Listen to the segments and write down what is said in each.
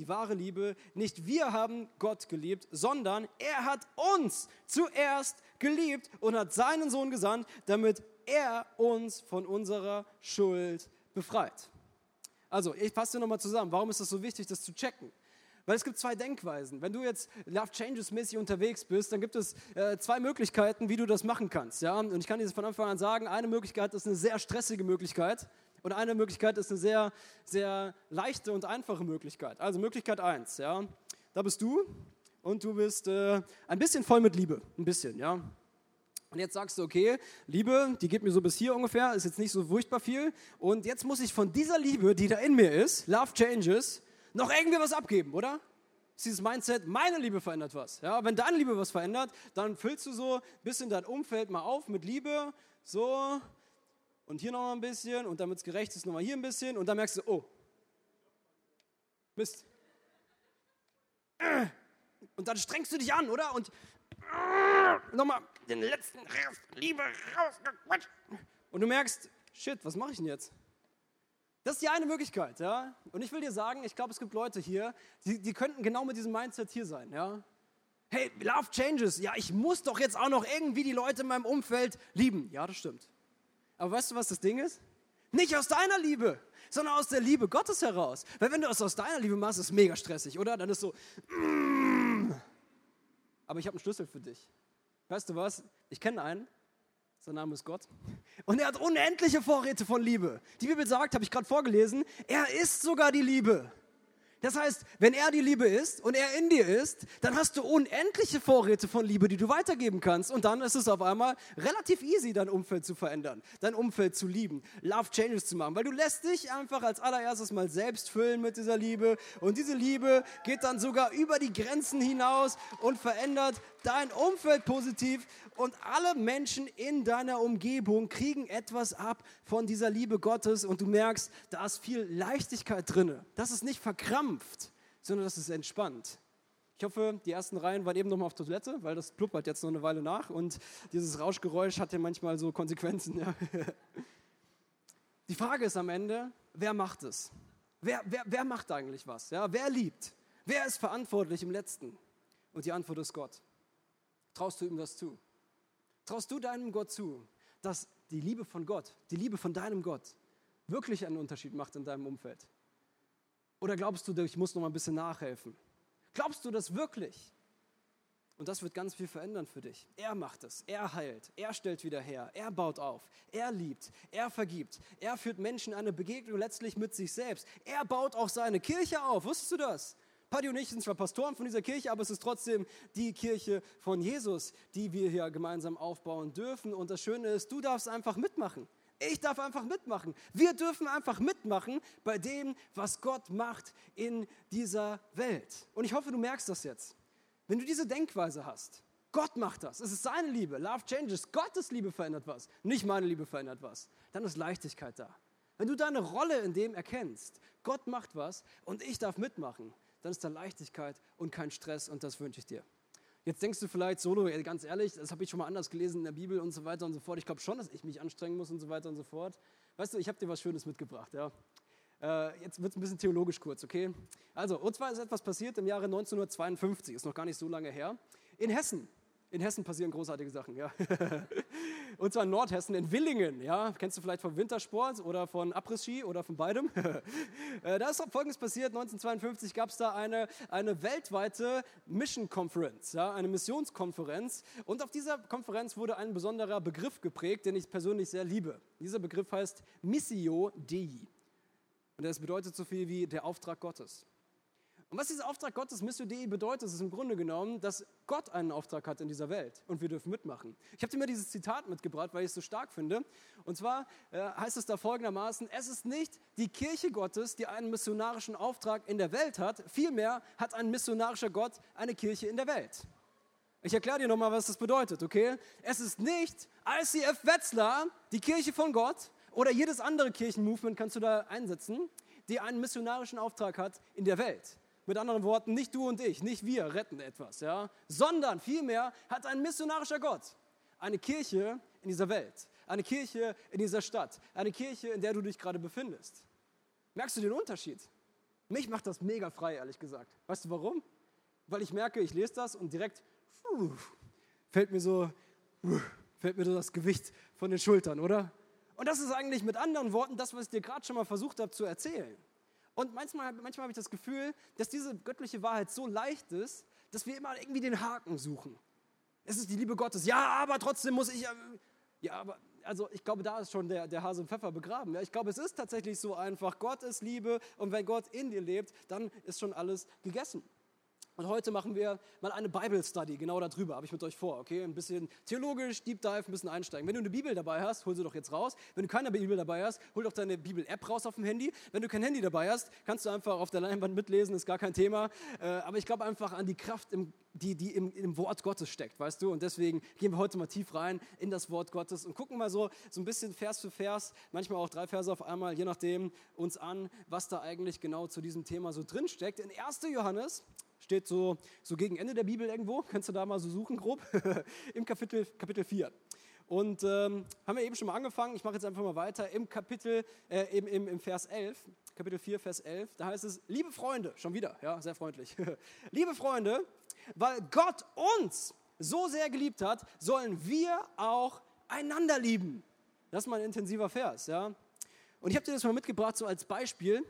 die wahre Liebe. Nicht wir haben Gott geliebt, sondern er hat uns zuerst geliebt und hat seinen Sohn gesandt, damit er uns von unserer Schuld befreit. Also, ich fasse nochmal zusammen. Warum ist es so wichtig, das zu checken? Weil es gibt zwei Denkweisen. Wenn du jetzt Love Changes mäßig unterwegs bist, dann gibt es äh, zwei Möglichkeiten, wie du das machen kannst. Ja? Und ich kann dir von Anfang an sagen, eine Möglichkeit ist eine sehr stressige Möglichkeit und eine Möglichkeit ist eine sehr, sehr leichte und einfache Möglichkeit. Also Möglichkeit 1, ja? da bist du und du bist äh, ein bisschen voll mit Liebe. Ein bisschen, ja. Und jetzt sagst du, okay, Liebe, die geht mir so bis hier ungefähr, ist jetzt nicht so furchtbar viel. Und jetzt muss ich von dieser Liebe, die da in mir ist, Love Changes, noch irgendwie was abgeben, oder? Ist dieses Mindset, meine Liebe verändert was. Ja, wenn deine Liebe was verändert, dann füllst du so ein bisschen dein Umfeld mal auf mit Liebe, so und hier noch ein bisschen und damit es gerecht ist, nochmal hier ein bisschen und dann merkst du, oh, Mist. Und dann strengst du dich an, oder? Und nochmal den letzten Rest Liebe rausgequatscht. Und du merkst, shit, was mache ich denn jetzt? Das ist die eine Möglichkeit, ja. Und ich will dir sagen, ich glaube, es gibt Leute hier, die, die könnten genau mit diesem Mindset hier sein, ja. Hey, Love changes. Ja, ich muss doch jetzt auch noch irgendwie die Leute in meinem Umfeld lieben. Ja, das stimmt. Aber weißt du, was das Ding ist? Nicht aus deiner Liebe, sondern aus der Liebe Gottes heraus. Weil wenn du es aus deiner Liebe machst, ist es mega stressig, oder? Dann ist so, mm. aber ich habe einen Schlüssel für dich. Weißt du was? Ich kenne einen, sein Name ist Gott. Und er hat unendliche Vorräte von Liebe. Die Bibel sagt, habe ich gerade vorgelesen, er ist sogar die Liebe. Das heißt, wenn er die Liebe ist und er in dir ist, dann hast du unendliche Vorräte von Liebe, die du weitergeben kannst. Und dann ist es auf einmal relativ easy, dein Umfeld zu verändern, dein Umfeld zu lieben, Love Changes zu machen. Weil du lässt dich einfach als allererstes mal selbst füllen mit dieser Liebe. Und diese Liebe geht dann sogar über die Grenzen hinaus und verändert dein Umfeld positiv und alle Menschen in deiner Umgebung kriegen etwas ab von dieser Liebe Gottes und du merkst, da ist viel Leichtigkeit drin. Das ist nicht verkrampft, sondern das ist entspannt. Ich hoffe, die ersten Reihen waren eben noch mal auf Toilette, weil das pluppert jetzt noch eine Weile nach und dieses Rauschgeräusch hat ja manchmal so Konsequenzen. Ja. Die Frage ist am Ende, wer macht es? Wer, wer, wer macht eigentlich was? Ja, wer liebt? Wer ist verantwortlich im Letzten? Und die Antwort ist Gott. Traust du ihm das zu? Traust du deinem Gott zu, dass die Liebe von Gott, die Liebe von deinem Gott wirklich einen Unterschied macht in deinem Umfeld? Oder glaubst du, ich muss noch mal ein bisschen nachhelfen? Glaubst du das wirklich? Und das wird ganz viel verändern für dich. Er macht es, er heilt, er stellt wieder her, er baut auf, er liebt, er vergibt, er führt Menschen eine Begegnung letztlich mit sich selbst. Er baut auch seine Kirche auf. Wusstest du das? Paddy und ich sind zwar Pastoren von dieser Kirche, aber es ist trotzdem die Kirche von Jesus, die wir hier gemeinsam aufbauen dürfen. Und das Schöne ist, du darfst einfach mitmachen. Ich darf einfach mitmachen. Wir dürfen einfach mitmachen bei dem, was Gott macht in dieser Welt. Und ich hoffe, du merkst das jetzt. Wenn du diese Denkweise hast, Gott macht das. Es ist seine Liebe. Love changes. Gottes Liebe verändert was. Nicht meine Liebe verändert was. Dann ist Leichtigkeit da. Wenn du deine Rolle in dem erkennst, Gott macht was und ich darf mitmachen, dann ist da Leichtigkeit und kein Stress und das wünsche ich dir. Jetzt denkst du vielleicht, Solo, ganz ehrlich, das habe ich schon mal anders gelesen in der Bibel und so weiter und so fort. Ich glaube schon, dass ich mich anstrengen muss und so weiter und so fort. Weißt du, ich habe dir was Schönes mitgebracht. Ja? Äh, jetzt wird es ein bisschen theologisch kurz, okay? Also, und zwar ist etwas passiert im Jahre 1952, ist noch gar nicht so lange her, in Hessen. In Hessen passieren großartige Sachen, ja. Und zwar in Nordhessen, in Willingen, ja. Kennst du vielleicht vom Wintersport oder von Abriss-Ski oder von beidem? Äh, da ist Folgendes passiert, 1952 gab es da eine, eine weltweite Mission Conference, ja, eine Missionskonferenz. Und auf dieser Konferenz wurde ein besonderer Begriff geprägt, den ich persönlich sehr liebe. Dieser Begriff heißt Missio Dei. Und das bedeutet so viel wie der Auftrag Gottes. Und was dieser Auftrag Gottes Missio Dei bedeutet, ist im Grunde genommen, dass Gott einen Auftrag hat in dieser Welt und wir dürfen mitmachen. Ich habe dir mal dieses Zitat mitgebracht, weil ich es so stark finde. Und zwar äh, heißt es da folgendermaßen, es ist nicht die Kirche Gottes, die einen missionarischen Auftrag in der Welt hat, vielmehr hat ein missionarischer Gott eine Kirche in der Welt. Ich erkläre dir nochmal, was das bedeutet, okay? Es ist nicht ICF Wetzlar, die Kirche von Gott, oder jedes andere Kirchenmovement kannst du da einsetzen, die einen missionarischen Auftrag hat in der Welt. Mit anderen Worten, nicht du und ich, nicht wir retten etwas, ja, sondern vielmehr hat ein missionarischer Gott eine Kirche in dieser Welt, eine Kirche in dieser Stadt, eine Kirche, in der du dich gerade befindest. Merkst du den Unterschied? Mich macht das mega frei, ehrlich gesagt. Weißt du warum? Weil ich merke, ich lese das und direkt fällt mir so, fällt mir so das Gewicht von den Schultern, oder? Und das ist eigentlich mit anderen Worten das, was ich dir gerade schon mal versucht habe zu erzählen. Und manchmal, manchmal habe ich das Gefühl, dass diese göttliche Wahrheit so leicht ist, dass wir immer irgendwie den Haken suchen. Es ist die Liebe Gottes. Ja, aber trotzdem muss ich. Ja, aber also ich glaube, da ist schon der, der Hase im Pfeffer begraben. Ja, ich glaube, es ist tatsächlich so einfach. Gott ist Liebe und wenn Gott in dir lebt, dann ist schon alles gegessen. Und heute machen wir mal eine Bible Study, genau darüber, habe ich mit euch vor, okay? Ein bisschen theologisch, Deep Dive, ein bisschen einsteigen. Wenn du eine Bibel dabei hast, hol sie doch jetzt raus. Wenn du keine Bibel dabei hast, hol doch deine Bibel-App raus auf dem Handy. Wenn du kein Handy dabei hast, kannst du einfach auf der Leinwand mitlesen, ist gar kein Thema. Äh, aber ich glaube einfach an die Kraft, die, die im, im Wort Gottes steckt, weißt du? Und deswegen gehen wir heute mal tief rein in das Wort Gottes und gucken mal so, so ein bisschen Vers für Vers, manchmal auch drei Verse auf einmal, je nachdem, uns an, was da eigentlich genau zu diesem Thema so drin steckt. In 1. Johannes Steht so, so gegen Ende der Bibel irgendwo, kannst du da mal so suchen, grob, im Kapitel, Kapitel 4. Und ähm, haben wir eben schon mal angefangen, ich mache jetzt einfach mal weiter, im Kapitel, äh, im, im, im Vers 11, Kapitel 4, Vers 11, da heißt es, liebe Freunde, schon wieder, ja, sehr freundlich, liebe Freunde, weil Gott uns so sehr geliebt hat, sollen wir auch einander lieben. Das ist mal ein intensiver Vers, ja. Und ich habe dir das mal mitgebracht, so als Beispiel,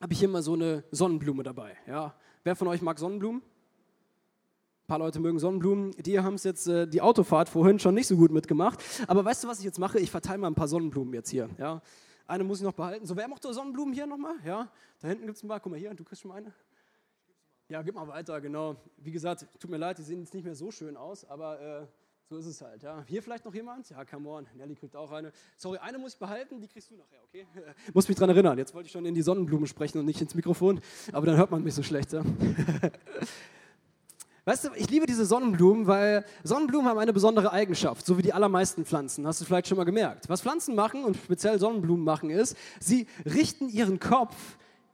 habe ich hier mal so eine Sonnenblume dabei, ja. Wer von euch mag Sonnenblumen? Ein paar Leute mögen Sonnenblumen. Die haben es jetzt äh, die Autofahrt vorhin schon nicht so gut mitgemacht. Aber weißt du, was ich jetzt mache? Ich verteile mal ein paar Sonnenblumen jetzt hier. Ja? Eine muss ich noch behalten. So, wer mochte Sonnenblumen hier nochmal? Ja, da hinten gibt es ein paar. Guck mal hier, du kriegst schon mal eine. Ja, gib mal weiter, genau. Wie gesagt, tut mir leid, die sehen jetzt nicht mehr so schön aus, aber äh, so ist es halt, ja. Hier vielleicht noch jemand? Ja, come on. Nelly kriegt auch eine. Sorry, eine muss ich behalten, die kriegst du nachher, okay? muss mich dran erinnern. Jetzt wollte ich schon in die Sonnenblume sprechen und nicht ins Mikrofon, aber dann hört man mich so schlecht, ja. Weißt du, ich liebe diese Sonnenblumen, weil Sonnenblumen haben eine besondere Eigenschaft, so wie die allermeisten Pflanzen. Hast du vielleicht schon mal gemerkt. Was Pflanzen machen und speziell Sonnenblumen machen, ist, sie richten ihren Kopf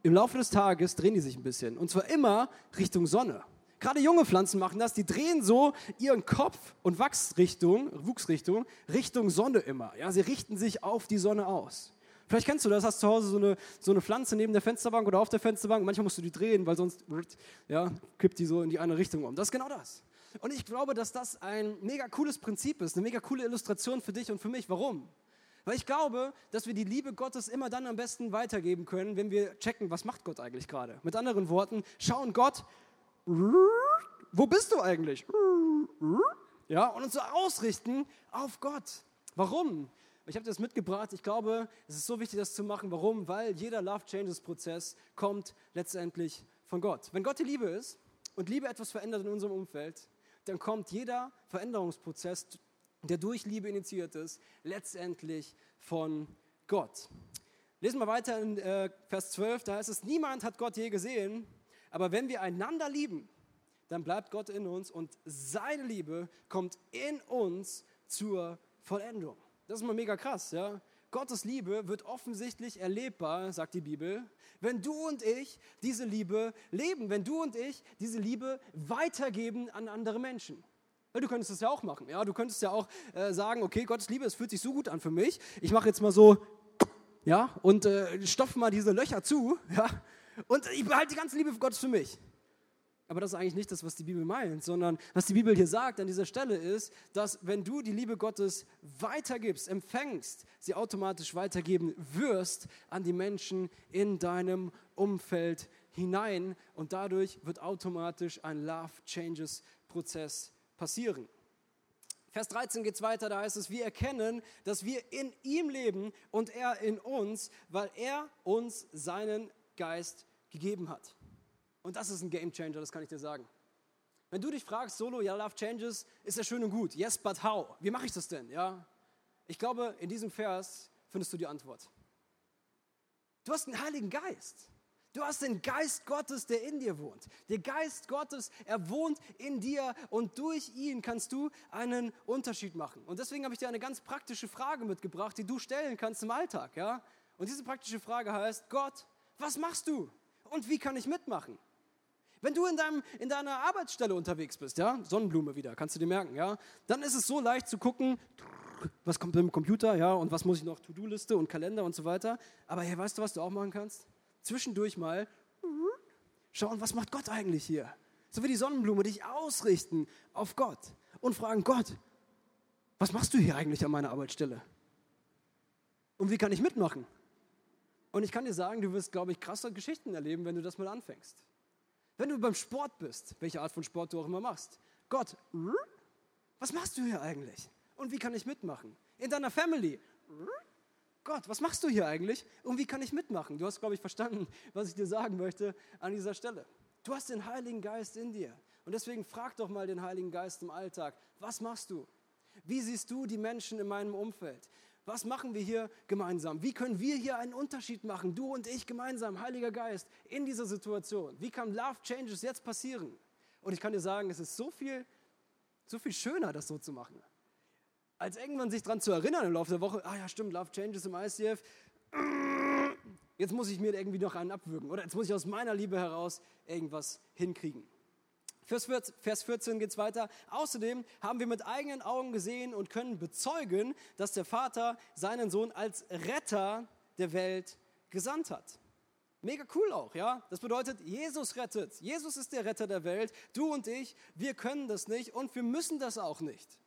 im Laufe des Tages, drehen die sich ein bisschen. Und zwar immer Richtung Sonne. Gerade junge Pflanzen machen das, die drehen so ihren Kopf und Wachsrichtung, Wuchsrichtung Richtung Sonne immer. Ja, sie richten sich auf die Sonne aus. Vielleicht kennst du das, hast zu Hause so eine, so eine Pflanze neben der Fensterbank oder auf der Fensterbank. Manchmal musst du die drehen, weil sonst ja, kippt die so in die eine Richtung um. Das ist genau das. Und ich glaube, dass das ein mega cooles Prinzip ist, eine mega coole Illustration für dich und für mich. Warum? Weil ich glaube, dass wir die Liebe Gottes immer dann am besten weitergeben können, wenn wir checken, was macht Gott eigentlich gerade. Mit anderen Worten, schauen Gott, wo bist du eigentlich? Ja, und uns so ausrichten auf Gott. Warum? Ich habe das mitgebracht. Ich glaube, es ist so wichtig, das zu machen. Warum? Weil jeder Love Changes Prozess kommt letztendlich von Gott. Wenn Gott die Liebe ist und Liebe etwas verändert in unserem Umfeld, dann kommt jeder Veränderungsprozess, der durch Liebe initiiert ist, letztendlich von Gott. Lesen wir weiter in äh, Vers 12, da heißt es, niemand hat Gott je gesehen, aber wenn wir einander lieben, dann bleibt Gott in uns und seine Liebe kommt in uns zur Vollendung. Das ist mal mega krass, ja. Gottes Liebe wird offensichtlich erlebbar, sagt die Bibel, wenn du und ich diese Liebe leben, wenn du und ich diese Liebe weitergeben an andere Menschen. Du könntest das ja auch machen. Ja, du könntest ja auch äh, sagen, okay, Gottes Liebe, es fühlt sich so gut an für mich. Ich mache jetzt mal so, ja, und äh, stopfe mal diese Löcher zu, ja, und ich behalte die ganze Liebe Gottes für mich. Aber das ist eigentlich nicht das, was die Bibel meint, sondern was die Bibel hier sagt an dieser Stelle ist, dass wenn du die Liebe Gottes weitergibst, empfängst, sie automatisch weitergeben wirst an die Menschen in deinem Umfeld hinein und dadurch wird automatisch ein Love Changes Prozess passieren. Vers 13 geht es weiter, da heißt es, wir erkennen, dass wir in ihm leben und er in uns, weil er uns seinen Geist gegeben hat. Und das ist ein Game Changer, das kann ich dir sagen. Wenn du dich fragst, Solo, ja, Love Changes, ist ja schön und gut. Yes, but how? Wie mache ich das denn? Ja? Ich glaube, in diesem Vers findest du die Antwort. Du hast einen Heiligen Geist. Du hast den Geist Gottes, der in dir wohnt. Der Geist Gottes, er wohnt in dir und durch ihn kannst du einen Unterschied machen. Und deswegen habe ich dir eine ganz praktische Frage mitgebracht, die du stellen kannst im Alltag. Ja? Und diese praktische Frage heißt, Gott, was machst du? Und wie kann ich mitmachen? Wenn du in, deinem, in deiner Arbeitsstelle unterwegs bist, ja, Sonnenblume wieder, kannst du dir merken, ja, dann ist es so leicht zu gucken, was kommt im Computer, ja, und was muss ich noch, To-Do-Liste und Kalender und so weiter. Aber hey, weißt du, was du auch machen kannst? Zwischendurch mal schauen, was macht Gott eigentlich hier? So wie die Sonnenblume, dich ausrichten auf Gott und fragen, Gott, was machst du hier eigentlich an meiner Arbeitsstelle? Und wie kann ich mitmachen? Und ich kann dir sagen, du wirst, glaube ich, krasse Geschichten erleben, wenn du das mal anfängst. Wenn du beim Sport bist, welche Art von Sport du auch immer machst. Gott, was machst du hier eigentlich? Und wie kann ich mitmachen? In deiner Family. Gott, was machst du hier eigentlich? Und wie kann ich mitmachen? Du hast, glaube ich, verstanden, was ich dir sagen möchte an dieser Stelle. Du hast den Heiligen Geist in dir. Und deswegen frag doch mal den Heiligen Geist im Alltag, was machst du? Wie siehst du die Menschen in meinem Umfeld? Was machen wir hier gemeinsam? Wie können wir hier einen Unterschied machen, du und ich gemeinsam, Heiliger Geist, in dieser Situation? Wie kann Love Changes jetzt passieren? Und ich kann dir sagen, es ist so viel, so viel schöner, das so zu machen. Als irgendwann sich daran zu erinnern im Laufe der Woche, ah ja, stimmt, Love Changes im ICF, jetzt muss ich mir irgendwie noch einen abwürgen oder jetzt muss ich aus meiner Liebe heraus irgendwas hinkriegen. Vers 14 geht es weiter. Außerdem haben wir mit eigenen Augen gesehen und können bezeugen, dass der Vater seinen Sohn als Retter der Welt gesandt hat. Mega cool auch, ja? Das bedeutet, Jesus rettet. Jesus ist der Retter der Welt. Du und ich, wir können das nicht und wir müssen das auch nicht.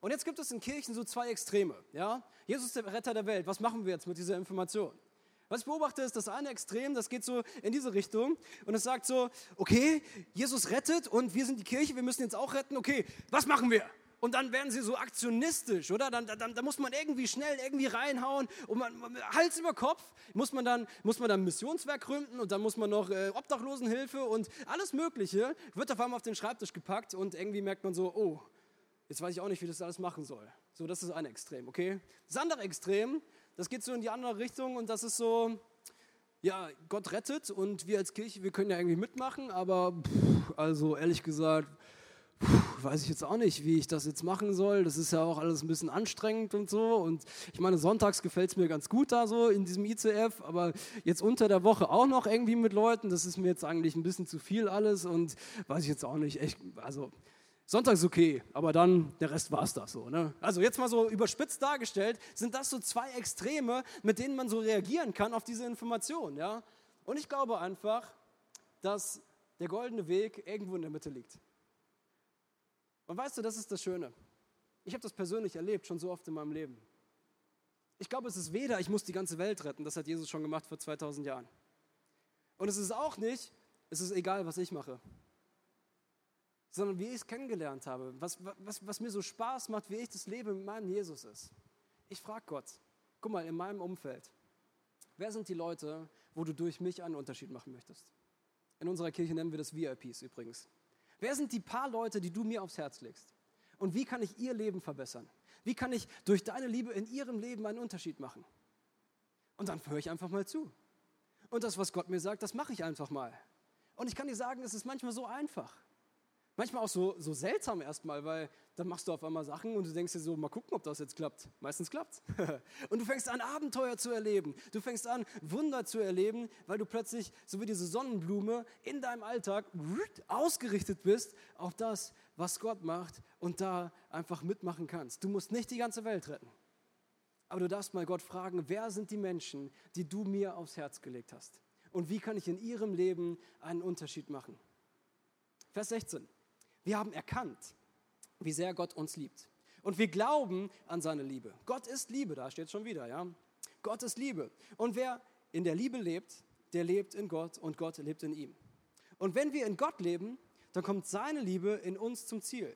Und jetzt gibt es in Kirchen so zwei Extreme, ja? Jesus ist der Retter der Welt. Was machen wir jetzt mit dieser Information? Was ich beobachte, ist das eine Extrem, das geht so in diese Richtung und es sagt so, okay, Jesus rettet und wir sind die Kirche, wir müssen jetzt auch retten, okay, was machen wir? Und dann werden sie so aktionistisch, oder? Dann, dann, dann muss man irgendwie schnell irgendwie reinhauen und man, Hals über Kopf muss man dann, muss man dann Missionswerk gründen und dann muss man noch äh, Obdachlosenhilfe und alles Mögliche wird auf einmal auf den Schreibtisch gepackt und irgendwie merkt man so, oh, jetzt weiß ich auch nicht, wie das alles machen soll. So, das ist ein Extrem, okay? Das andere Extrem das geht so in die andere Richtung und das ist so, ja, Gott rettet und wir als Kirche, wir können ja irgendwie mitmachen, aber pff, also ehrlich gesagt, pff, weiß ich jetzt auch nicht, wie ich das jetzt machen soll. Das ist ja auch alles ein bisschen anstrengend und so. Und ich meine, sonntags gefällt es mir ganz gut da so in diesem ICF, aber jetzt unter der Woche auch noch irgendwie mit Leuten, das ist mir jetzt eigentlich ein bisschen zu viel alles und weiß ich jetzt auch nicht. Echt, also Sonntag ist okay, aber dann der Rest war es das so. Ne? Also jetzt mal so überspitzt dargestellt, sind das so zwei Extreme, mit denen man so reagieren kann auf diese Information. Ja? Und ich glaube einfach, dass der goldene Weg irgendwo in der Mitte liegt. Und weißt du, das ist das Schöne. Ich habe das persönlich erlebt, schon so oft in meinem Leben. Ich glaube, es ist weder, ich muss die ganze Welt retten, das hat Jesus schon gemacht vor 2000 Jahren. Und es ist auch nicht, es ist egal, was ich mache sondern wie ich es kennengelernt habe, was, was, was mir so Spaß macht, wie ich das Leben mit meinem Jesus ist. Ich frage Gott, guck mal, in meinem Umfeld, wer sind die Leute, wo du durch mich einen Unterschied machen möchtest? In unserer Kirche nennen wir das VIPs übrigens. Wer sind die paar Leute, die du mir aufs Herz legst? Und wie kann ich ihr Leben verbessern? Wie kann ich durch deine Liebe in ihrem Leben einen Unterschied machen? Und dann höre ich einfach mal zu. Und das, was Gott mir sagt, das mache ich einfach mal. Und ich kann dir sagen, es ist manchmal so einfach. Manchmal auch so, so seltsam erstmal, weil dann machst du auf einmal Sachen und du denkst dir so, mal gucken, ob das jetzt klappt. Meistens klappt Und du fängst an, Abenteuer zu erleben. Du fängst an, Wunder zu erleben, weil du plötzlich, so wie diese Sonnenblume, in deinem Alltag ausgerichtet bist auf das, was Gott macht und da einfach mitmachen kannst. Du musst nicht die ganze Welt retten. Aber du darfst mal Gott fragen, wer sind die Menschen, die du mir aufs Herz gelegt hast? Und wie kann ich in ihrem Leben einen Unterschied machen? Vers 16. Wir haben erkannt, wie sehr Gott uns liebt. Und wir glauben an seine Liebe. Gott ist Liebe, da steht es schon wieder, ja. Gott ist Liebe. Und wer in der Liebe lebt, der lebt in Gott und Gott lebt in ihm. Und wenn wir in Gott leben, dann kommt seine Liebe in uns zum Ziel.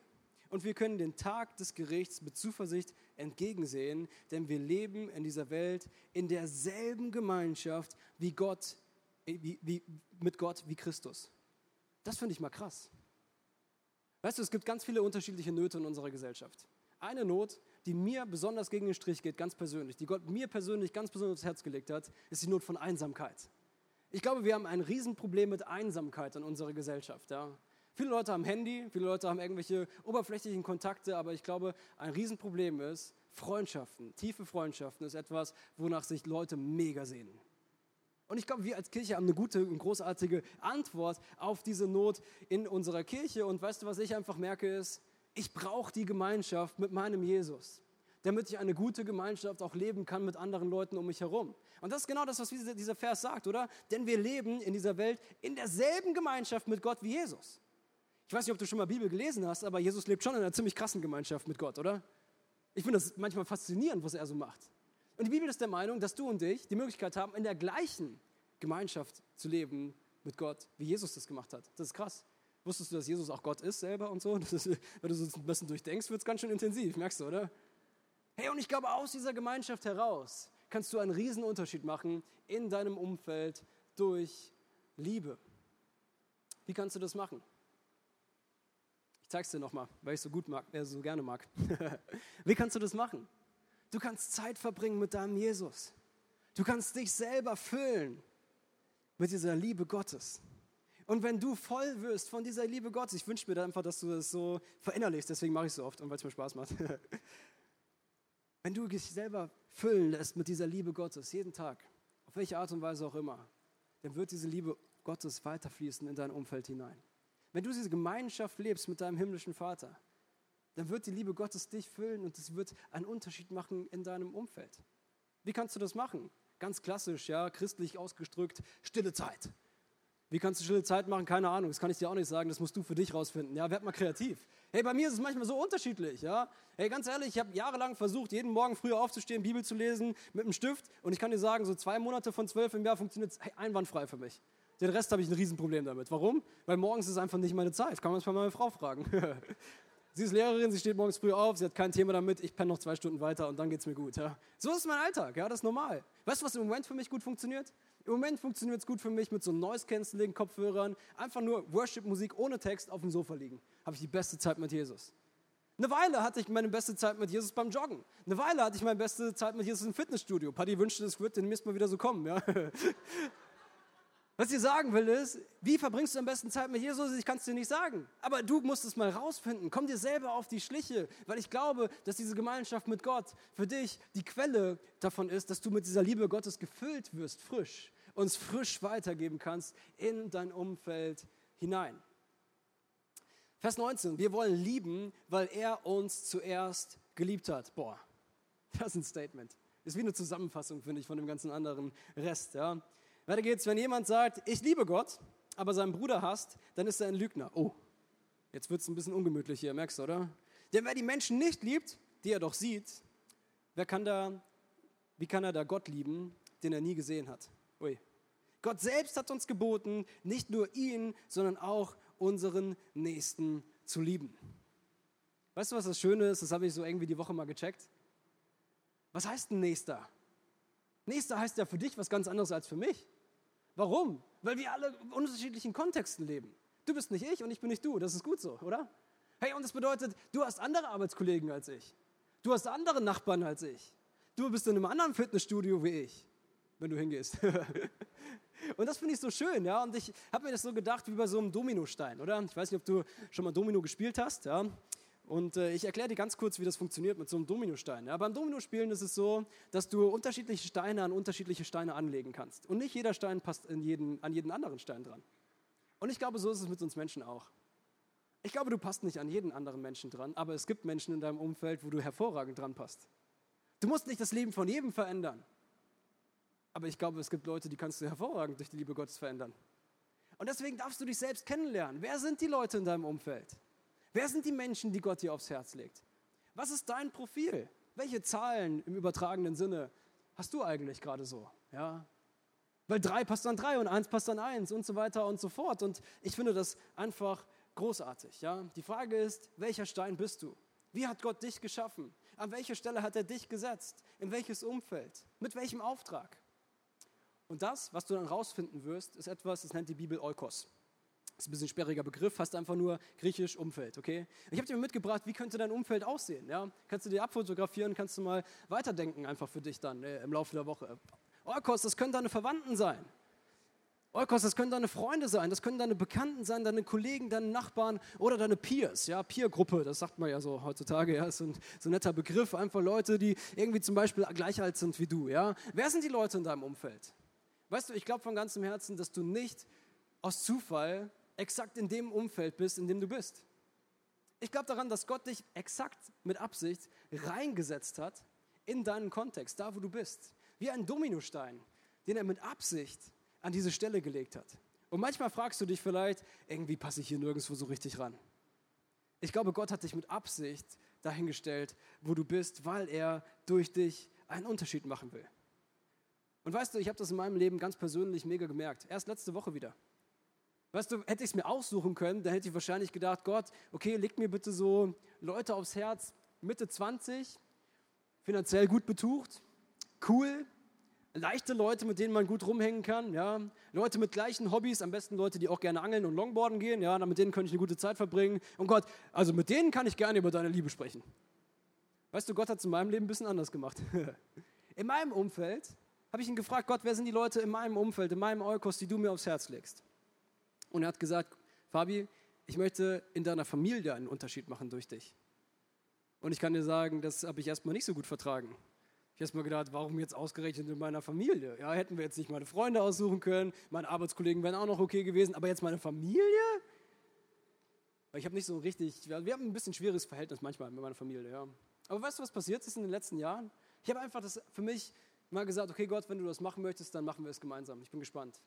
Und wir können den Tag des Gerichts mit Zuversicht entgegensehen, denn wir leben in dieser Welt in derselben Gemeinschaft wie Gott, wie, wie, mit Gott wie Christus. Das finde ich mal krass. Weißt du, es gibt ganz viele unterschiedliche Nöte in unserer Gesellschaft. Eine Not, die mir besonders gegen den Strich geht, ganz persönlich, die Gott mir persönlich ganz besonders aufs Herz gelegt hat, ist die Not von Einsamkeit. Ich glaube, wir haben ein Riesenproblem mit Einsamkeit in unserer Gesellschaft. Ja. Viele Leute haben Handy, viele Leute haben irgendwelche oberflächlichen Kontakte, aber ich glaube, ein Riesenproblem ist, Freundschaften, tiefe Freundschaften ist etwas, wonach sich Leute mega sehnen. Und ich glaube, wir als Kirche haben eine gute und großartige Antwort auf diese Not in unserer Kirche. Und weißt du, was ich einfach merke ist, ich brauche die Gemeinschaft mit meinem Jesus. damit ich eine gute Gemeinschaft auch leben kann mit anderen Leuten um mich herum. Und das ist genau das, was dieser Vers sagt, oder? Denn wir leben in dieser Welt in derselben Gemeinschaft mit Gott wie Jesus. Ich weiß nicht, ob du schon mal Bibel gelesen hast, aber Jesus lebt schon in einer ziemlich krassen Gemeinschaft mit Gott, oder? Ich finde das manchmal faszinierend, was er so macht. Und die Bibel ist der Meinung, dass du und ich die Möglichkeit haben, in der gleichen Gemeinschaft zu leben mit Gott, wie Jesus das gemacht hat. Das ist krass. Wusstest du, dass Jesus auch Gott ist selber und so? Wenn du so ein bisschen durchdenkst, wird es ganz schön intensiv, merkst du, oder? Hey, und ich glaube, aus dieser Gemeinschaft heraus kannst du einen riesen Unterschied machen in deinem Umfeld durch Liebe. Wie kannst du das machen? Ich zeige es dir nochmal, weil ich es so gut mag, äh, so gerne mag. Wie kannst du das machen? Du kannst Zeit verbringen mit deinem Jesus. Du kannst dich selber füllen mit dieser Liebe Gottes. Und wenn du voll wirst von dieser Liebe Gottes, ich wünsche mir einfach, dass du das so verinnerlichst, deswegen mache ich es so oft und weil es mir Spaß macht. wenn du dich selber füllen lässt mit dieser Liebe Gottes, jeden Tag, auf welche Art und Weise auch immer, dann wird diese Liebe Gottes weiterfließen in dein Umfeld hinein. Wenn du diese Gemeinschaft lebst mit deinem himmlischen Vater, dann wird die Liebe Gottes dich füllen und es wird einen Unterschied machen in deinem Umfeld. Wie kannst du das machen? Ganz klassisch, ja, christlich ausgedrückt, stille Zeit. Wie kannst du stille Zeit machen? Keine Ahnung, das kann ich dir auch nicht sagen, das musst du für dich rausfinden. Ja, werd mal kreativ. Hey, bei mir ist es manchmal so unterschiedlich, ja. Hey, ganz ehrlich, ich habe jahrelang versucht, jeden Morgen früher aufzustehen, Bibel zu lesen mit einem Stift und ich kann dir sagen, so zwei Monate von zwölf im Jahr funktioniert einwandfrei für mich. Den Rest habe ich ein Riesenproblem damit. Warum? Weil morgens ist einfach nicht meine Zeit. Kann man es mal meine Frau fragen. Sie ist Lehrerin, sie steht morgens früh auf, sie hat kein Thema damit, ich penne noch zwei Stunden weiter und dann geht es mir gut. Ja. So ist mein Alltag, ja, das ist normal. Weißt du, was im Moment für mich gut funktioniert? Im Moment funktioniert es gut für mich mit so Noise-Canceling-Kopfhörern, einfach nur Worship-Musik ohne Text auf dem Sofa liegen. Habe ich die beste Zeit mit Jesus. Eine Weile hatte ich meine beste Zeit mit Jesus beim Joggen. Eine Weile hatte ich meine beste Zeit mit Jesus im Fitnessstudio. Paddy wünschte, es wird demnächst mal wieder so kommen. Ja. Was ich sagen will ist, wie verbringst du am besten Zeit mit Jesus? Ich kann es dir nicht sagen. Aber du musst es mal rausfinden. Komm dir selber auf die Schliche, weil ich glaube, dass diese Gemeinschaft mit Gott für dich die Quelle davon ist, dass du mit dieser Liebe Gottes gefüllt wirst, frisch, uns frisch weitergeben kannst in dein Umfeld hinein. Vers 19, wir wollen lieben, weil er uns zuerst geliebt hat. Boah, das ist ein Statement. Ist wie eine Zusammenfassung, finde ich, von dem ganzen anderen Rest. Ja. Weiter geht's, wenn jemand sagt, ich liebe Gott, aber seinen Bruder hasst, dann ist er ein Lügner. Oh, jetzt wird es ein bisschen ungemütlich hier, merkst du, oder? Denn wer die Menschen nicht liebt, die er doch sieht, wer kann da, wie kann er da Gott lieben, den er nie gesehen hat? Ui. Gott selbst hat uns geboten, nicht nur ihn, sondern auch unseren Nächsten zu lieben. Weißt du, was das Schöne ist? Das habe ich so irgendwie die Woche mal gecheckt. Was heißt ein Nächster? Nächster heißt ja für dich was ganz anderes als für mich. Warum? Weil wir alle in unterschiedlichen Kontexten leben. Du bist nicht ich und ich bin nicht du. Das ist gut so, oder? Hey, und das bedeutet, du hast andere Arbeitskollegen als ich. Du hast andere Nachbarn als ich. Du bist in einem anderen Fitnessstudio wie ich, wenn du hingehst. und das finde ich so schön, ja. Und ich habe mir das so gedacht wie bei so einem Dominostein, oder? Ich weiß nicht, ob du schon mal Domino gespielt hast, ja. Und äh, ich erkläre dir ganz kurz, wie das funktioniert mit so einem Dominostein. Ja, beim Dominospielen ist es so, dass du unterschiedliche Steine an unterschiedliche Steine anlegen kannst. Und nicht jeder Stein passt jeden, an jeden anderen Stein dran. Und ich glaube, so ist es mit uns Menschen auch. Ich glaube, du passt nicht an jeden anderen Menschen dran, aber es gibt Menschen in deinem Umfeld, wo du hervorragend dran passt. Du musst nicht das Leben von jedem verändern. Aber ich glaube, es gibt Leute, die kannst du hervorragend durch die Liebe Gottes verändern. Und deswegen darfst du dich selbst kennenlernen. Wer sind die Leute in deinem Umfeld? Wer sind die Menschen, die Gott dir aufs Herz legt? Was ist dein Profil? Welche Zahlen im übertragenen Sinne hast du eigentlich gerade so? Ja? Weil drei passt an drei und eins passt an eins und so weiter und so fort. Und ich finde das einfach großartig. Ja? Die Frage ist, welcher Stein bist du? Wie hat Gott dich geschaffen? An welche Stelle hat er dich gesetzt? In welches Umfeld? Mit welchem Auftrag? Und das, was du dann rausfinden wirst, ist etwas, das nennt die Bibel Eukos. Ist ein bisschen ein sperriger Begriff, heißt einfach nur griechisch Umfeld, okay? Ich habe dir mitgebracht, wie könnte dein Umfeld aussehen, ja? Kannst du dir abfotografieren, kannst du mal weiterdenken einfach für dich dann äh, im Laufe der Woche. Orkos, das können deine Verwandten sein. Orkos, das können deine Freunde sein, das können deine Bekannten sein, deine Kollegen, deine Nachbarn oder deine Peers, ja, Peer-Gruppe, das sagt man ja so heutzutage, ja, ist ein, so ein netter Begriff, einfach Leute, die irgendwie zum Beispiel gleich alt sind wie du, ja. Wer sind die Leute in deinem Umfeld? Weißt du, ich glaube von ganzem Herzen, dass du nicht aus Zufall exakt in dem Umfeld bist, in dem du bist. Ich glaube daran, dass Gott dich exakt mit Absicht reingesetzt hat in deinen Kontext, da wo du bist. Wie ein Dominostein, den er mit Absicht an diese Stelle gelegt hat. Und manchmal fragst du dich vielleicht, irgendwie passe ich hier nirgendwo so richtig ran. Ich glaube, Gott hat dich mit Absicht dahingestellt, wo du bist, weil er durch dich einen Unterschied machen will. Und weißt du, ich habe das in meinem Leben ganz persönlich mega gemerkt. Erst letzte Woche wieder. Weißt du, hätte ich es mir aussuchen können, dann hätte ich wahrscheinlich gedacht, Gott, okay, leg mir bitte so Leute aufs Herz, Mitte 20, finanziell gut betucht, cool, leichte Leute, mit denen man gut rumhängen kann, ja, Leute mit gleichen Hobbys, am besten Leute, die auch gerne angeln und Longboarden gehen, ja, mit denen könnte ich eine gute Zeit verbringen. Und Gott, also mit denen kann ich gerne über deine Liebe sprechen. Weißt du, Gott hat es in meinem Leben ein bisschen anders gemacht. in meinem Umfeld habe ich ihn gefragt, Gott, wer sind die Leute in meinem Umfeld, in meinem Eukos, die du mir aufs Herz legst? Und er hat gesagt, Fabi, ich möchte in deiner Familie einen Unterschied machen durch dich. Und ich kann dir sagen, das habe ich erstmal nicht so gut vertragen. Ich habe erstmal gedacht, warum jetzt ausgerechnet in meiner Familie? Ja, hätten wir jetzt nicht meine Freunde aussuchen können, meine Arbeitskollegen wären auch noch okay gewesen, aber jetzt meine Familie? Weil ich habe nicht so richtig, wir haben ein bisschen schwieriges Verhältnis manchmal mit meiner Familie, ja. Aber weißt du, was passiert ist in den letzten Jahren? Ich habe einfach das für mich mal gesagt, okay Gott, wenn du das machen möchtest, dann machen wir es gemeinsam. Ich bin gespannt.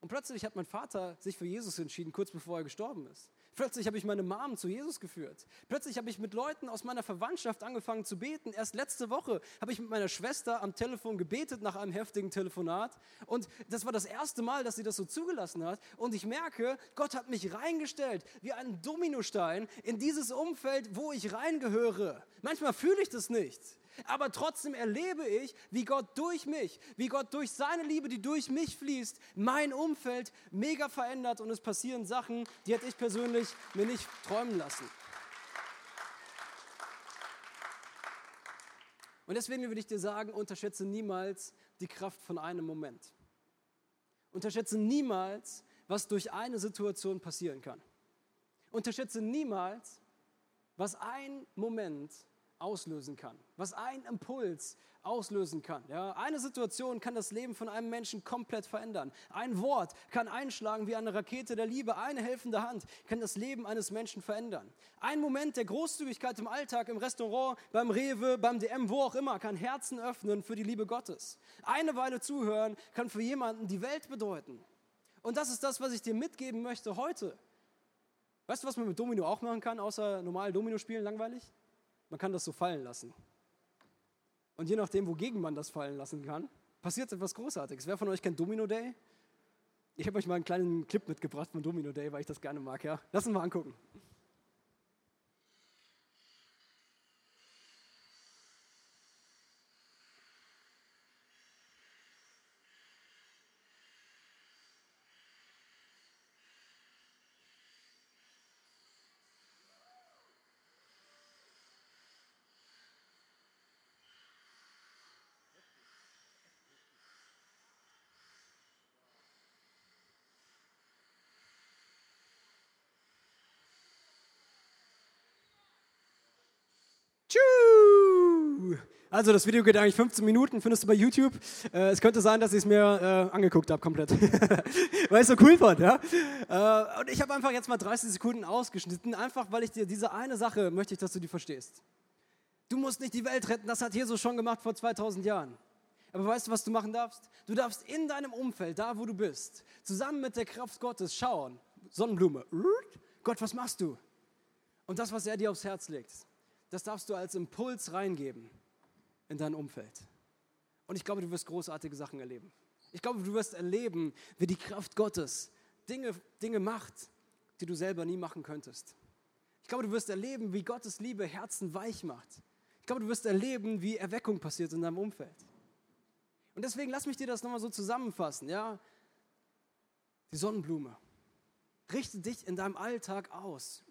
Und plötzlich hat mein Vater sich für Jesus entschieden, kurz bevor er gestorben ist. Plötzlich habe ich meine Mom zu Jesus geführt. Plötzlich habe ich mit Leuten aus meiner Verwandtschaft angefangen zu beten. Erst letzte Woche habe ich mit meiner Schwester am Telefon gebetet nach einem heftigen Telefonat. Und das war das erste Mal, dass sie das so zugelassen hat. Und ich merke, Gott hat mich reingestellt wie ein Dominostein in dieses Umfeld, wo ich reingehöre. Manchmal fühle ich das nicht. Aber trotzdem erlebe ich, wie Gott durch mich, wie Gott durch seine Liebe, die durch mich fließt, mein Umfeld mega verändert und es passieren Sachen, die hätte ich persönlich mir nicht träumen lassen. Und deswegen will ich dir sagen, unterschätze niemals die Kraft von einem Moment. Unterschätze niemals, was durch eine Situation passieren kann. Unterschätze niemals, was ein Moment auslösen kann, was ein Impuls auslösen kann. Ja, eine Situation kann das Leben von einem Menschen komplett verändern. Ein Wort kann einschlagen wie eine Rakete der Liebe. Eine helfende Hand kann das Leben eines Menschen verändern. Ein Moment der Großzügigkeit im Alltag, im Restaurant, beim Rewe, beim DM, wo auch immer, kann Herzen öffnen für die Liebe Gottes. Eine Weile zuhören kann für jemanden die Welt bedeuten. Und das ist das, was ich dir mitgeben möchte heute. Weißt du, was man mit Domino auch machen kann, außer normal Domino spielen, langweilig? Man kann das so fallen lassen. Und je nachdem, wogegen man das fallen lassen kann, passiert etwas Großartiges. Wer von euch kennt Domino Day? Ich habe euch mal einen kleinen Clip mitgebracht von Domino Day, weil ich das gerne mag. Ja? Lass uns mal angucken. Also das Video geht eigentlich 15 Minuten, findest du bei YouTube. Äh, es könnte sein, dass ich es mir äh, angeguckt habe komplett, weil ich es so cool fand. Ja? Äh, und ich habe einfach jetzt mal 30 Sekunden ausgeschnitten, einfach weil ich dir diese eine Sache möchte ich, dass du die verstehst. Du musst nicht die Welt retten, das hat Jesus schon gemacht vor 2000 Jahren. Aber weißt du, was du machen darfst? Du darfst in deinem Umfeld, da wo du bist, zusammen mit der Kraft Gottes schauen. Sonnenblume. Gott, was machst du? Und das, was er dir aufs Herz legt, das darfst du als Impuls reingeben in dein Umfeld. Und ich glaube, du wirst großartige Sachen erleben. Ich glaube, du wirst erleben, wie die Kraft Gottes Dinge, Dinge macht, die du selber nie machen könntest. Ich glaube, du wirst erleben, wie Gottes Liebe Herzen weich macht. Ich glaube, du wirst erleben, wie Erweckung passiert in deinem Umfeld. Und deswegen lass mich dir das nochmal so zusammenfassen. Ja? Die Sonnenblume. Richte dich in deinem Alltag aus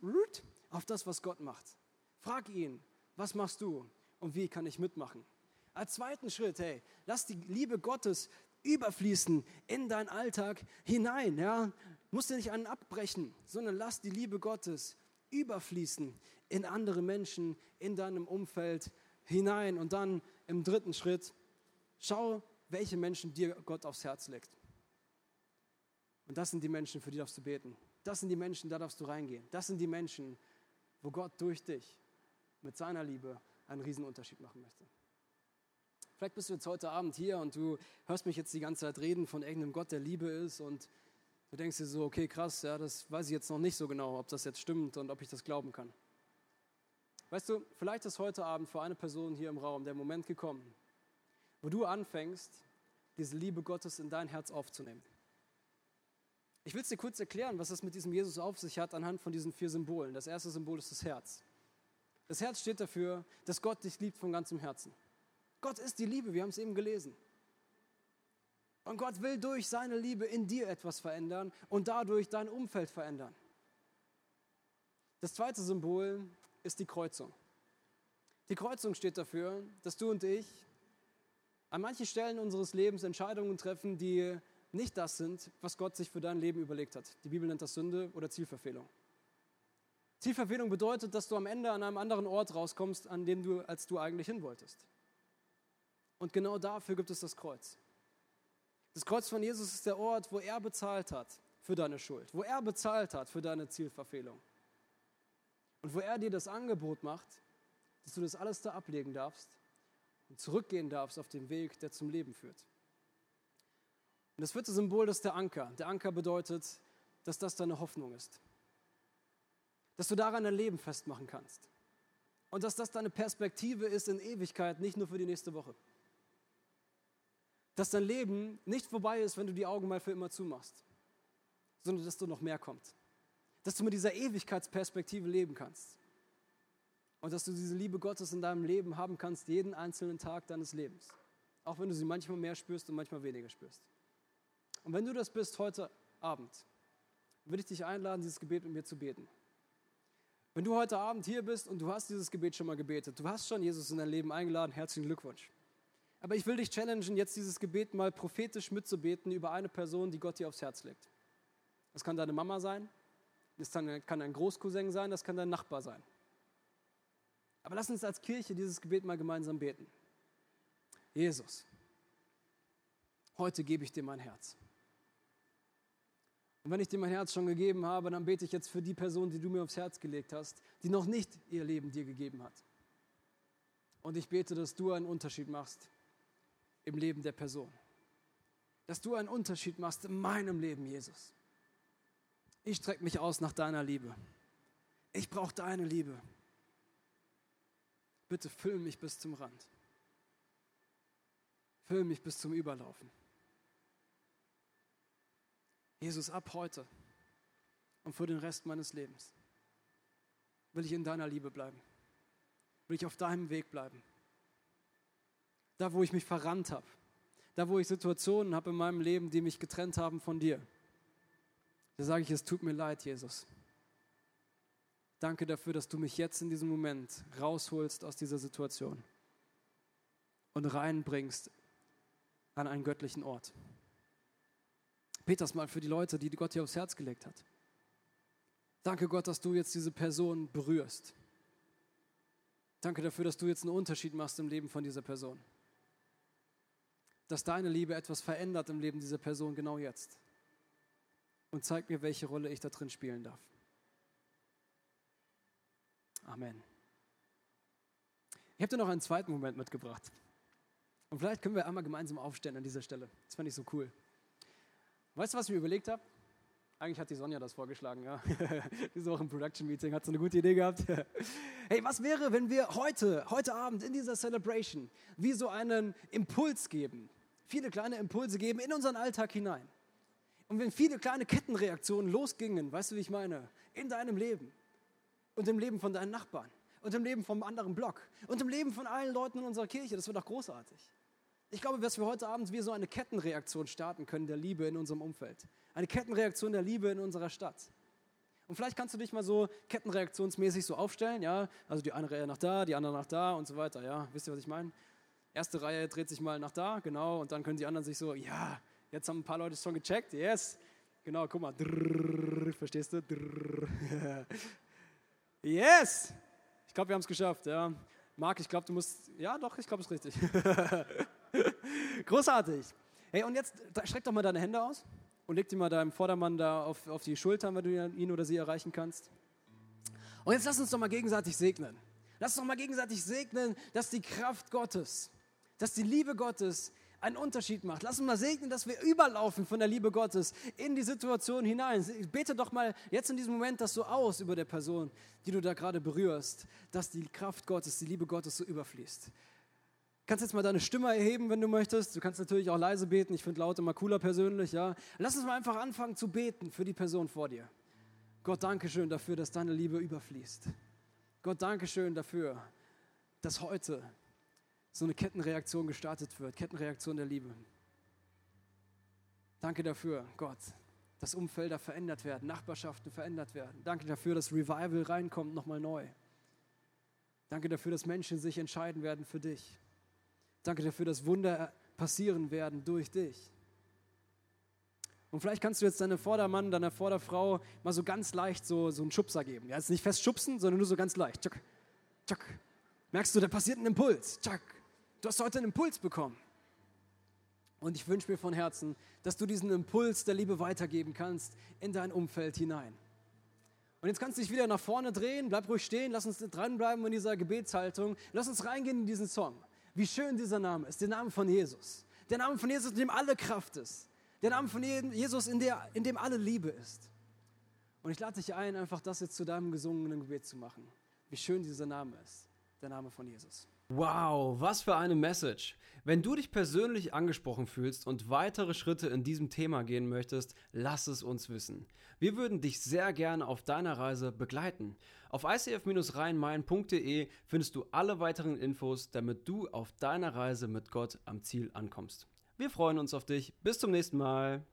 auf das, was Gott macht. Frag ihn, was machst du? Und wie kann ich mitmachen. Als zweiten Schritt, hey, lass die Liebe Gottes überfließen in deinen Alltag hinein. Ja? Musst du nicht einen abbrechen, sondern lass die Liebe Gottes überfließen in andere Menschen, in deinem Umfeld hinein. Und dann im dritten Schritt, schau, welche Menschen dir Gott aufs Herz legt. Und das sind die Menschen, für die darfst du beten. Das sind die Menschen, da darfst du reingehen. Das sind die Menschen, wo Gott durch dich mit seiner Liebe einen Riesenunterschied machen möchte. Vielleicht bist du jetzt heute Abend hier und du hörst mich jetzt die ganze Zeit reden von irgendeinem Gott, der Liebe ist und du denkst dir so, okay, krass, ja, das weiß ich jetzt noch nicht so genau, ob das jetzt stimmt und ob ich das glauben kann. Weißt du, vielleicht ist heute Abend für eine Person hier im Raum der Moment gekommen, wo du anfängst, diese Liebe Gottes in dein Herz aufzunehmen. Ich will es dir kurz erklären, was es mit diesem Jesus auf sich hat, anhand von diesen vier Symbolen. Das erste Symbol ist das Herz. Das Herz steht dafür, dass Gott dich liebt von ganzem Herzen. Gott ist die Liebe, wir haben es eben gelesen. Und Gott will durch seine Liebe in dir etwas verändern und dadurch dein Umfeld verändern. Das zweite Symbol ist die Kreuzung. Die Kreuzung steht dafür, dass du und ich an manchen Stellen unseres Lebens Entscheidungen treffen, die nicht das sind, was Gott sich für dein Leben überlegt hat. Die Bibel nennt das Sünde oder Zielverfehlung. Zielverfehlung bedeutet, dass du am Ende an einem anderen Ort rauskommst, an dem du, als du eigentlich hin wolltest. Und genau dafür gibt es das Kreuz. Das Kreuz von Jesus ist der Ort, wo er bezahlt hat für deine Schuld, wo er bezahlt hat für deine Zielverfehlung. Und wo er dir das Angebot macht, dass du das alles da ablegen darfst und zurückgehen darfst auf den Weg, der zum Leben führt. Und das vierte Symbol ist der Anker. Der Anker bedeutet, dass das deine Hoffnung ist. Dass du daran dein Leben festmachen kannst. Und dass das deine Perspektive ist in Ewigkeit, nicht nur für die nächste Woche dass dein Leben nicht vorbei ist, wenn du die Augen mal für immer zumachst, sondern dass du noch mehr kommt. Dass du mit dieser Ewigkeitsperspektive leben kannst. Und dass du diese Liebe Gottes in deinem Leben haben kannst, jeden einzelnen Tag deines Lebens. Auch wenn du sie manchmal mehr spürst und manchmal weniger spürst. Und wenn du das bist heute Abend, würde ich dich einladen, dieses Gebet mit mir zu beten. Wenn du heute Abend hier bist und du hast dieses Gebet schon mal gebetet, du hast schon Jesus in dein Leben eingeladen, herzlichen Glückwunsch. Aber ich will dich challengen, jetzt dieses Gebet mal prophetisch mitzubeten über eine Person, die Gott dir aufs Herz legt. Das kann deine Mama sein, das kann ein Großcousin sein, das kann dein Nachbar sein. Aber lass uns als Kirche dieses Gebet mal gemeinsam beten. Jesus, heute gebe ich dir mein Herz. Und wenn ich dir mein Herz schon gegeben habe, dann bete ich jetzt für die Person, die du mir aufs Herz gelegt hast, die noch nicht ihr Leben dir gegeben hat. Und ich bete, dass du einen Unterschied machst im Leben der Person. Dass du einen Unterschied machst in meinem Leben, Jesus. Ich strecke mich aus nach deiner Liebe. Ich brauche deine Liebe. Bitte füll mich bis zum Rand. Füll mich bis zum Überlaufen. Jesus, ab heute und für den Rest meines Lebens will ich in deiner Liebe bleiben. Will ich auf deinem Weg bleiben da wo ich mich verrannt habe, da wo ich Situationen habe in meinem Leben, die mich getrennt haben von dir. Da sage ich, es tut mir leid, Jesus. Danke dafür, dass du mich jetzt in diesem Moment rausholst aus dieser Situation und reinbringst an einen göttlichen Ort. Bet das mal für die Leute, die Gott dir aufs Herz gelegt hat. Danke Gott, dass du jetzt diese Person berührst. Danke dafür, dass du jetzt einen Unterschied machst im Leben von dieser Person dass deine Liebe etwas verändert im Leben dieser Person genau jetzt. Und zeig mir, welche Rolle ich da drin spielen darf. Amen. Ich habe dir noch einen zweiten Moment mitgebracht. Und vielleicht können wir einmal gemeinsam aufstehen an dieser Stelle. Das fand ich so cool. Weißt du, was ich mir überlegt habe? Eigentlich hat die Sonja das vorgeschlagen, ja. die ist auch im Production Meeting, hat so eine gute Idee gehabt. hey, was wäre, wenn wir heute, heute Abend in dieser Celebration wie so einen Impuls geben? viele kleine Impulse geben in unseren Alltag hinein. Und wenn viele kleine Kettenreaktionen losgingen, weißt du, wie ich meine, in deinem Leben und im Leben von deinen Nachbarn und im Leben vom anderen Block und im Leben von allen Leuten in unserer Kirche, das wird doch großartig. Ich glaube, dass wir heute Abend wie so eine Kettenreaktion starten können der Liebe in unserem Umfeld. Eine Kettenreaktion der Liebe in unserer Stadt. Und vielleicht kannst du dich mal so kettenreaktionsmäßig so aufstellen, ja? Also die eine Reihe nach da, die andere nach da und so weiter, ja? Wisst ihr, was ich meine? Erste Reihe dreht sich mal nach da, genau, und dann können die anderen sich so, ja, jetzt haben ein paar Leute schon gecheckt, yes. Genau, guck mal, drrr, verstehst du? Drrr. yes! Ich glaube, wir haben es geschafft, ja. Marc, ich glaube, du musst, ja doch, ich glaube, es ist richtig. Großartig. Hey, und jetzt streck doch mal deine Hände aus und leg die mal deinem Vordermann da auf, auf die Schultern, wenn du ihn oder sie erreichen kannst. Und jetzt lass uns doch mal gegenseitig segnen. Lass uns doch mal gegenseitig segnen, dass die Kraft Gottes, dass die Liebe Gottes einen Unterschied macht. Lass uns mal segnen, dass wir überlaufen von der Liebe Gottes in die Situation hinein. Bete doch mal jetzt in diesem Moment das so aus über der Person, die du da gerade berührst, dass die Kraft Gottes, die Liebe Gottes so überfließt. Kannst jetzt mal deine Stimme erheben, wenn du möchtest. Du kannst natürlich auch leise beten. Ich finde laut immer cooler persönlich, ja. Lass uns mal einfach anfangen zu beten für die Person vor dir. Gott, danke schön dafür, dass deine Liebe überfließt. Gott, danke schön dafür, dass heute so eine Kettenreaktion gestartet wird, Kettenreaktion der Liebe. Danke dafür, Gott, dass Umfelder verändert werden, Nachbarschaften verändert werden. Danke dafür, dass Revival reinkommt, nochmal neu. Danke dafür, dass Menschen sich entscheiden werden für dich. Danke dafür, dass Wunder passieren werden durch dich. Und vielleicht kannst du jetzt deinem Vordermann, deiner Vorderfrau mal so ganz leicht so, so einen Schubser geben. Ja, jetzt nicht fest schubsen, sondern nur so ganz leicht. Tschak, tschak. Merkst du, da passiert ein Impuls. Tschak. Du hast heute einen Impuls bekommen. Und ich wünsche mir von Herzen, dass du diesen Impuls der Liebe weitergeben kannst in dein Umfeld hinein. Und jetzt kannst du dich wieder nach vorne drehen, bleib ruhig stehen, lass uns dranbleiben in dieser Gebetshaltung. Lass uns reingehen in diesen Song. Wie schön dieser Name ist, der Name von Jesus. Der Name von Jesus, in dem alle Kraft ist. Der Name von Jesus, in, der, in dem alle Liebe ist. Und ich lade dich ein, einfach das jetzt zu deinem gesungenen Gebet zu machen. Wie schön dieser Name ist, der Name von Jesus. Wow, was für eine Message. Wenn du dich persönlich angesprochen fühlst und weitere Schritte in diesem Thema gehen möchtest, lass es uns wissen. Wir würden dich sehr gerne auf deiner Reise begleiten. Auf icf-rheinmain.de findest du alle weiteren Infos, damit du auf deiner Reise mit Gott am Ziel ankommst. Wir freuen uns auf dich. Bis zum nächsten Mal.